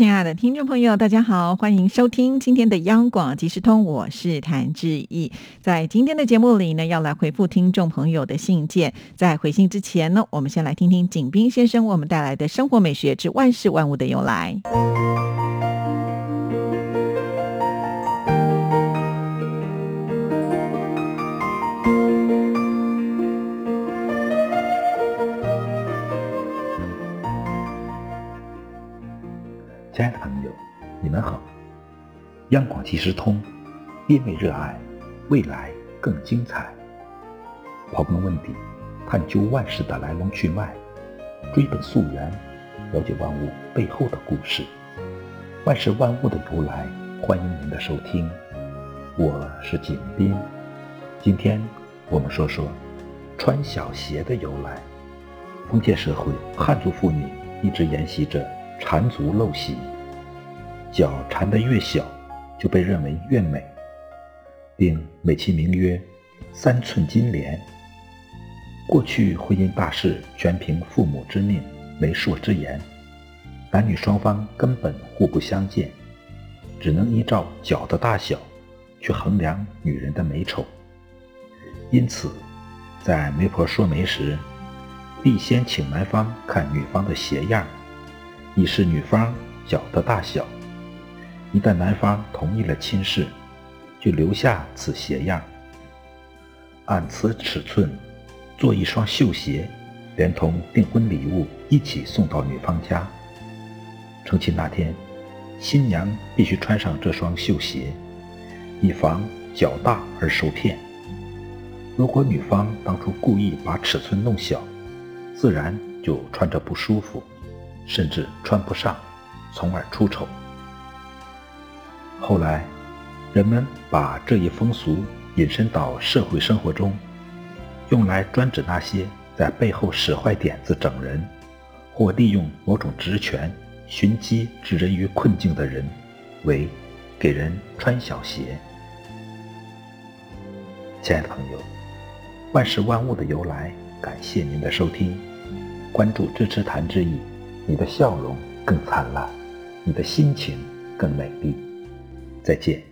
亲爱的听众朋友，大家好，欢迎收听今天的央广即时通，我是谭志毅。在今天的节目里呢，要来回复听众朋友的信件。在回信之前呢，我们先来听听景斌先生为我们带来的生活美学之万事万物的由来。亲爱的朋友，你们好！央广即时通，因为热爱，未来更精彩。刨根问底，探究万事的来龙去脉，追本溯源，了解万物背后的故事。万事万物的由来，欢迎您的收听。我是景斌，今天我们说说穿小鞋的由来。封建社会，汉族妇女一直沿袭着缠足陋习。脚缠得越小，就被认为越美，并美其名曰“三寸金莲”。过去婚姻大事全凭父母之命、媒妁之言，男女双方根本互不相见，只能依照脚的大小去衡量女人的美丑。因此，在媒婆说媒时，必先请男方看女方的鞋样，以示女方脚的大小。一旦男方同意了亲事，就留下此鞋样，按此尺寸做一双绣鞋，连同订婚礼物一起送到女方家。成亲那天，新娘必须穿上这双绣鞋，以防脚大而受骗。如果女方当初故意把尺寸弄小，自然就穿着不舒服，甚至穿不上，从而出丑。后来，人们把这一风俗引申到社会生活中，用来专指那些在背后使坏点子整人，或利用某种职权寻机置人于困境的人，为给人穿小鞋。亲爱的朋友，万事万物的由来，感谢您的收听，关注支持谈之意，你的笑容更灿烂，你的心情更美丽。再见。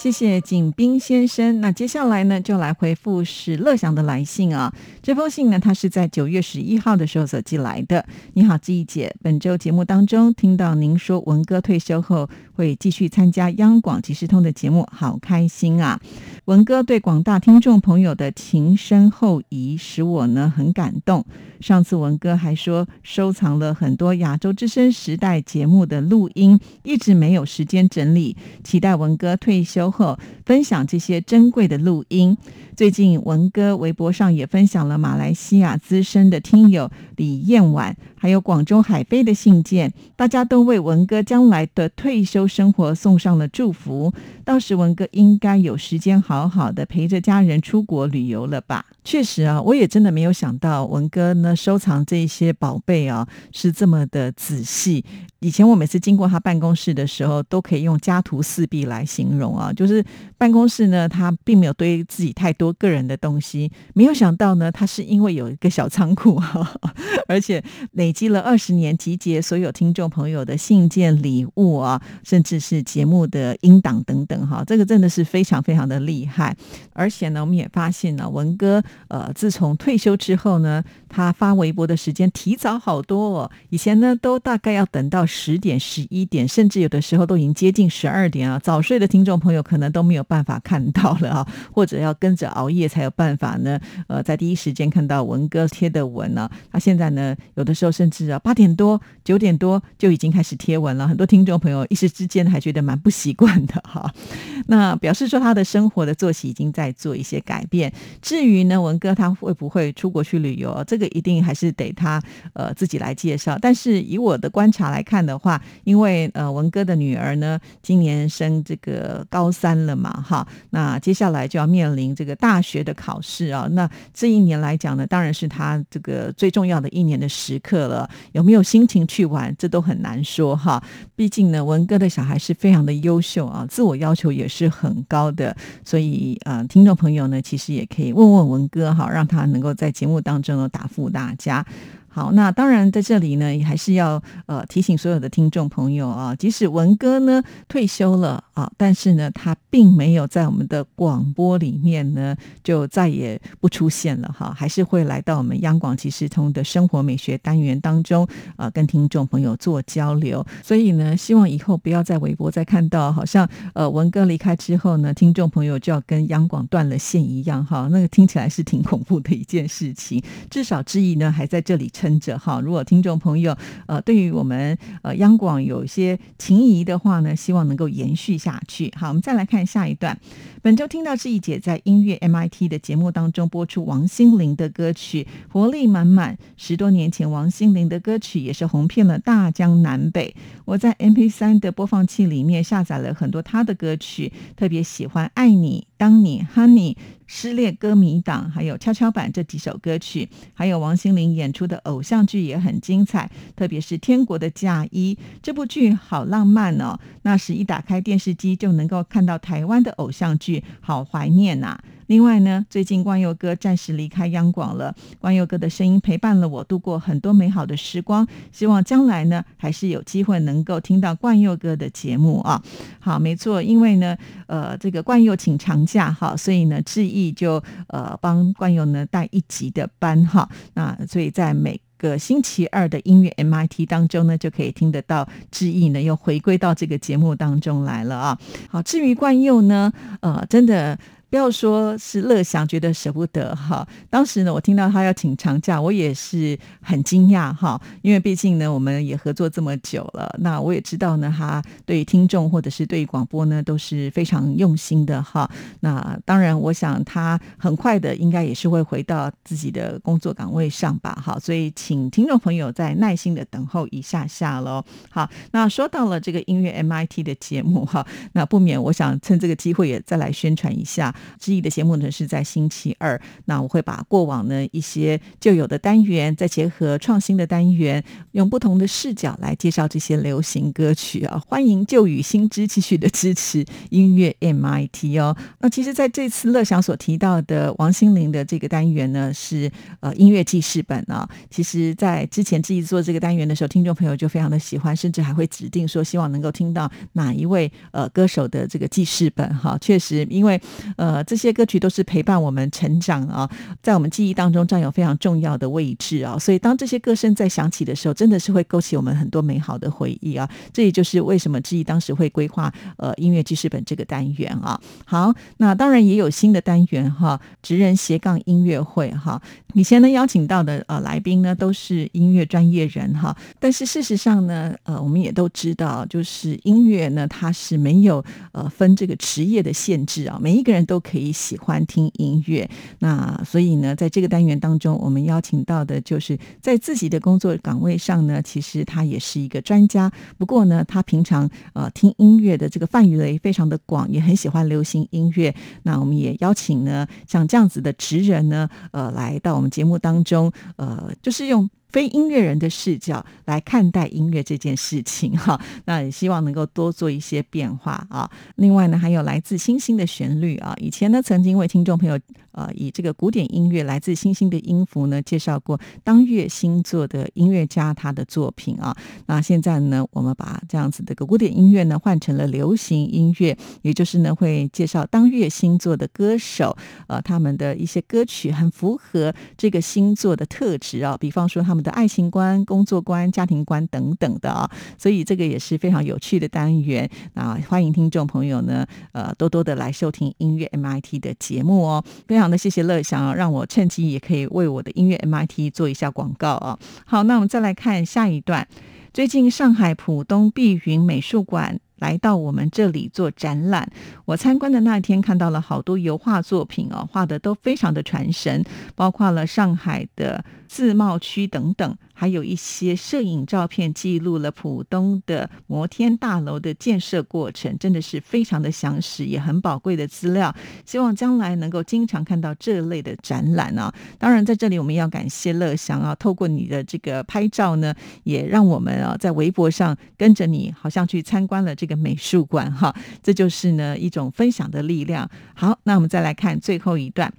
谢谢景斌先生。那接下来呢，就来回复史乐祥的来信啊。这封信呢，他是在九月十一号的时候所寄来的。你好，志毅姐，本周节目当中听到您说文哥退休后会继续参加央广即时通的节目，好开心啊！文哥对广大听众朋友的情深厚谊，使我呢很感动。上次文哥还说收藏了很多亚洲之声时代节目的录音，一直没有时间整理，期待文哥退休后分享这些珍贵的录音。最近文哥微博上也分享了马来西亚资深的听友李燕婉，还有广州海飞的信件，大家都为文哥将来的退休生活送上了祝福。到时文哥应该有时间好好的陪着家人出国旅游了吧？确实啊，我也真的没有想到文哥呢收藏这些宝贝啊是这么的仔细。以前我每次经过他办公室的时候，都可以用家徒四壁来形容啊，就是办公室呢，他并没有堆自己太多个人的东西。没有想到呢，他是因为有一个小仓库，而且累积了二十年，集结所有听众朋友的信件、礼物啊，甚至是节目的音档等等哈，这个真的是非常非常的厉害。而且呢，我们也发现呢，文哥呃，自从退休之后呢，他发微博的时间提早好多哦，以前呢都大概要等到。十点、十一点，甚至有的时候都已经接近十二点啊！早睡的听众朋友可能都没有办法看到了啊，或者要跟着熬夜才有办法呢。呃，在第一时间看到文哥贴的文呢，他现在呢，有的时候甚至啊八点多、九点多就已经开始贴文了。很多听众朋友一时之间还觉得蛮不习惯的哈。那表示说他的生活的作息已经在做一些改变。至于呢，文哥他会不会出国去旅游，这这个一定还是得他呃自己来介绍。但是以我的观察来看的话，因为呃文哥的女儿呢今年升这个高三了嘛，哈，那接下来就要面临这个大学的考试啊。那这一年来讲呢，当然是他这个最重要的一年的时刻了。有没有心情去玩，这都很难说哈。毕竟呢，文哥的小孩是非常的优秀啊，自我要求也是很高的，所以呃，听众朋友呢，其实也可以问问文哥哈，让他能够在节目当中呢打祝大家。好，那当然在这里呢，也还是要呃提醒所有的听众朋友啊，即使文哥呢退休了啊，但是呢，他并没有在我们的广播里面呢就再也不出现了哈，还是会来到我们央广即时通的生活美学单元当中啊，跟听众朋友做交流。所以呢，希望以后不要在微博再看到，好像呃文哥离开之后呢，听众朋友就要跟央广断了线一样哈，那个听起来是挺恐怖的一件事情。至少之意呢还在这里。撑着哈，如果听众朋友呃对于我们呃央广有些情谊的话呢，希望能够延续下去。好，我们再来看下一段。本周听到志毅姐在音乐 MIT 的节目当中播出王心凌的歌曲，活力满满。十多年前，王心凌的歌曲也是红遍了大江南北。我在 MP3 的播放器里面下载了很多她的歌曲，特别喜欢《爱你》。当你 Honey 失恋歌迷党，还有跷跷板这几首歌曲，还有王心凌演出的偶像剧也很精彩，特别是《天国的嫁衣》这部剧好浪漫哦。那时一打开电视机就能够看到台湾的偶像剧，好怀念呐。另外呢，最近冠佑哥暂时离开央广了，冠佑哥的声音陪伴了我度过很多美好的时光。希望将来呢，还是有机会能够听到冠佑哥的节目啊。好，没错，因为呢，呃，这个冠佑请长假哈，所以呢，志毅就呃帮冠佑呢带一集的班哈。那所以在每个星期二的音乐 MIT 当中呢，就可以听得到志毅呢又回归到这个节目当中来了啊。好，至于冠佑呢，呃，真的。不要说是乐享觉得舍不得哈，当时呢，我听到他要请长假，我也是很惊讶哈，因为毕竟呢，我们也合作这么久了，那我也知道呢，他对于听众或者是对于广播呢都是非常用心的哈。那当然，我想他很快的应该也是会回到自己的工作岗位上吧，哈。所以请听众朋友再耐心的等候一下下喽。好，那说到了这个音乐 MIT 的节目哈，那不免我想趁这个机会也再来宣传一下。之一的节目呢是在星期二，那我会把过往呢一些旧有的单元，再结合创新的单元，用不同的视角来介绍这些流行歌曲啊！欢迎旧与新知继续的支持音乐 MIT 哦。那其实在这次乐享所提到的王心凌的这个单元呢，是呃音乐记事本啊。其实，在之前自己做这个单元的时候，听众朋友就非常的喜欢，甚至还会指定说希望能够听到哪一位呃歌手的这个记事本哈。确实，因为呃。呃，这些歌曲都是陪伴我们成长啊，在我们记忆当中占有非常重要的位置啊，所以当这些歌声在响起的时候，真的是会勾起我们很多美好的回忆啊。这也就是为什么记忆当时会规划呃音乐记事本这个单元啊。好，那当然也有新的单元哈，职人斜杠音乐会哈。以前呢邀请到的呃来宾呢都是音乐专业人哈，但是事实上呢，呃我们也都知道，就是音乐呢它是没有呃分这个职业的限制啊，每一个人都。可以喜欢听音乐，那所以呢，在这个单元当中，我们邀请到的就是在自己的工作岗位上呢，其实他也是一个专家。不过呢，他平常呃听音乐的这个范围非常的广，也很喜欢流行音乐。那我们也邀请呢，像这样子的职人呢，呃，来到我们节目当中，呃，就是用。非音乐人的视角来看待音乐这件事情，哈，那也希望能够多做一些变化啊。另外呢，还有来自星星的旋律啊，以前呢曾经为听众朋友。呃，以这个古典音乐来自星星的音符呢，介绍过当月星座的音乐家他的作品啊。那现在呢，我们把这样子的个古典音乐呢换成了流行音乐，也就是呢会介绍当月星座的歌手，呃，他们的一些歌曲很符合这个星座的特质啊，比方说他们的爱情观、工作观、家庭观等等的啊。所以这个也是非常有趣的单元啊，欢迎听众朋友呢，呃，多多的来收听音乐 MIT 的节目哦。非常那谢谢乐享，让我趁机也可以为我的音乐 MIT 做一下广告啊。好，那我们再来看下一段。最近上海浦东碧云美术馆。来到我们这里做展览。我参观的那天看到了好多油画作品哦，画的都非常的传神，包括了上海的自贸区等等。还有一些摄影照片记录了浦东的摩天大楼的建设过程，真的是非常的详实，也很宝贵的资料。希望将来能够经常看到这类的展览啊！当然，在这里我们要感谢乐祥啊，透过你的这个拍照呢，也让我们啊在微博上跟着你，好像去参观了这个个美术馆哈。这就是呢一种分享的力量。好，那我们再来看最后一段。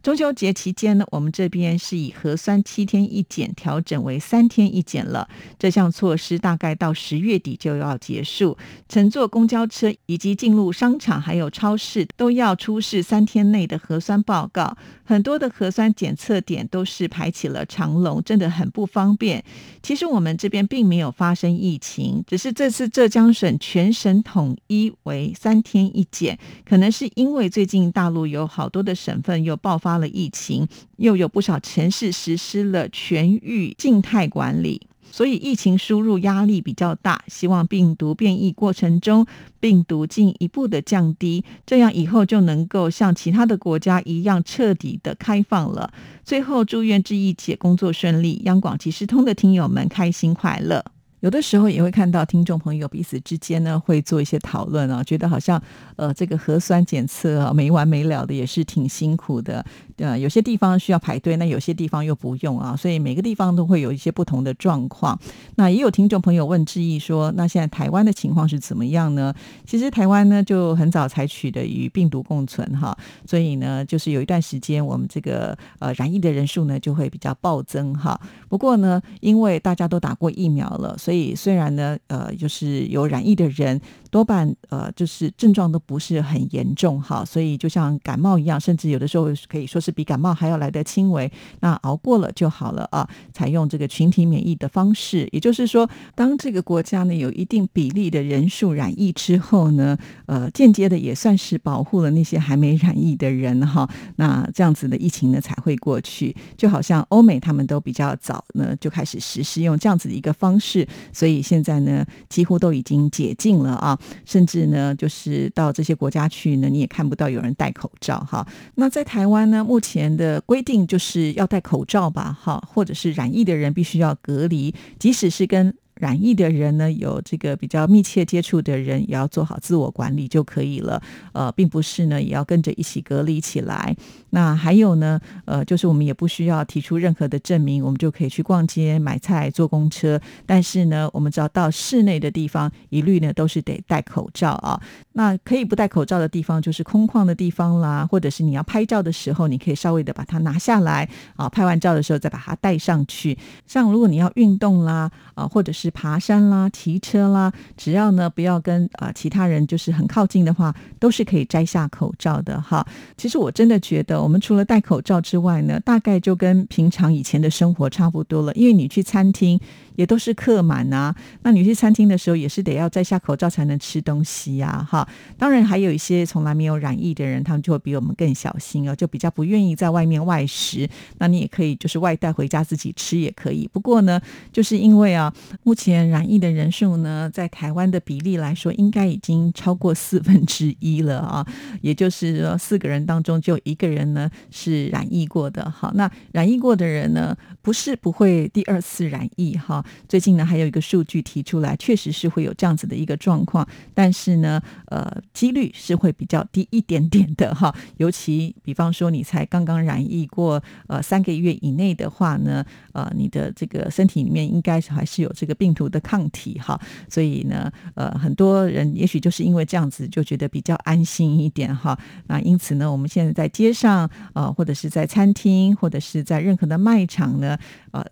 中秋节期间呢，我们这边是以核酸七天一检调整为三天一检了。这项措施大概到十月底就要结束。乘坐公交车以及进入商场还有超市都要出示三天内的核酸报告。很多的核酸检测点都是排起了长龙，真的很不方便。其实我们这边并没有发生疫情，只是这次浙江省全省统一为三天一检，可能是因为最近大陆有好多的省份又爆发。发了疫情，又有不少城市实施了全域静态管理，所以疫情输入压力比较大。希望病毒变异过程中，病毒进一步的降低，这样以后就能够像其他的国家一样彻底的开放了。最后，祝愿志毅姐工作顺利，央广即时通的听友们开心快乐。有的时候也会看到听众朋友彼此之间呢会做一些讨论啊，觉得好像呃这个核酸检测啊没完没了的，也是挺辛苦的。呃，有些地方需要排队，那有些地方又不用啊，所以每个地方都会有一些不同的状况。那也有听众朋友问志毅说，那现在台湾的情况是怎么样呢？其实台湾呢就很早采取的与病毒共存哈，所以呢就是有一段时间我们这个呃染疫的人数呢就会比较暴增哈。不过呢，因为大家都打过疫苗了。所以虽然呢，呃，就是有染疫的人。多半呃就是症状都不是很严重哈，所以就像感冒一样，甚至有的时候可以说是比感冒还要来得轻微。那熬过了就好了啊。采用这个群体免疫的方式，也就是说，当这个国家呢有一定比例的人数染疫之后呢，呃，间接的也算是保护了那些还没染疫的人哈。那这样子的疫情呢才会过去。就好像欧美他们都比较早呢就开始实施用这样子的一个方式，所以现在呢几乎都已经解禁了啊。甚至呢，就是到这些国家去呢，你也看不到有人戴口罩哈。那在台湾呢，目前的规定就是要戴口罩吧，哈，或者是染疫的人必须要隔离，即使是跟。染疫的人呢，有这个比较密切接触的人，也要做好自我管理就可以了。呃，并不是呢，也要跟着一起隔离起来。那还有呢，呃，就是我们也不需要提出任何的证明，我们就可以去逛街、买菜、坐公车。但是呢，我们只要到室内的地方，一律呢都是得戴口罩啊。那可以不戴口罩的地方，就是空旷的地方啦，或者是你要拍照的时候，你可以稍微的把它拿下来啊，拍完照的时候再把它戴上去。像如果你要运动啦，啊，或者是爬山啦，骑车啦，只要呢不要跟啊其他人就是很靠近的话，都是可以摘下口罩的哈。其实我真的觉得，我们除了戴口罩之外呢，大概就跟平常以前的生活差不多了。因为你去餐厅也都是客满啊，那你去餐厅的时候也是得要摘下口罩才能吃东西呀哈。当然还有一些从来没有染疫的人，他们就会比我们更小心哦，就比较不愿意在外面外食。那你也可以就是外带回家自己吃也可以。不过呢，就是因为啊目前染疫的人数呢，在台湾的比例来说，应该已经超过四分之一了啊。也就是说，四个人当中就一个人呢是染疫过的。好，那染疫过的人呢，不是不会第二次染疫哈。最近呢，还有一个数据提出来，确实是会有这样子的一个状况，但是呢，呃，几率是会比较低一点点的哈。尤其比方说，你才刚刚染疫过呃三个月以内的话呢，呃，你的这个身体里面应该是还是有这个病。病毒的抗体哈，所以呢，呃，很多人也许就是因为这样子就觉得比较安心一点哈。那因此呢，我们现在在街上呃，或者是在餐厅，或者是在任何的卖场呢，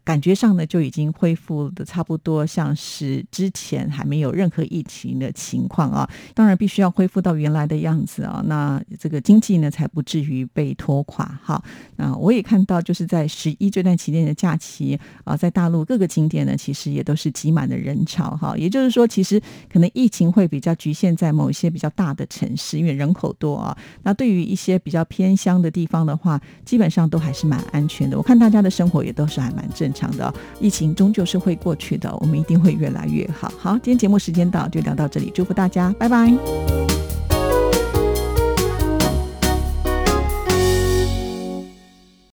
感觉上呢就已经恢复的差不多，像是之前还没有任何疫情的情况啊。当然，必须要恢复到原来的样子啊，那这个经济呢才不至于被拖垮哈。那我也看到，就是在十一这段期间的假期啊，在大陆各个景点呢，其实也都是。挤满的人潮，哈，也就是说，其实可能疫情会比较局限在某一些比较大的城市，因为人口多啊。那对于一些比较偏乡的地方的话，基本上都还是蛮安全的。我看大家的生活也都是还蛮正常的。疫情终究是会过去的，我们一定会越来越好。好，今天节目时间到，就聊到这里，祝福大家，拜拜。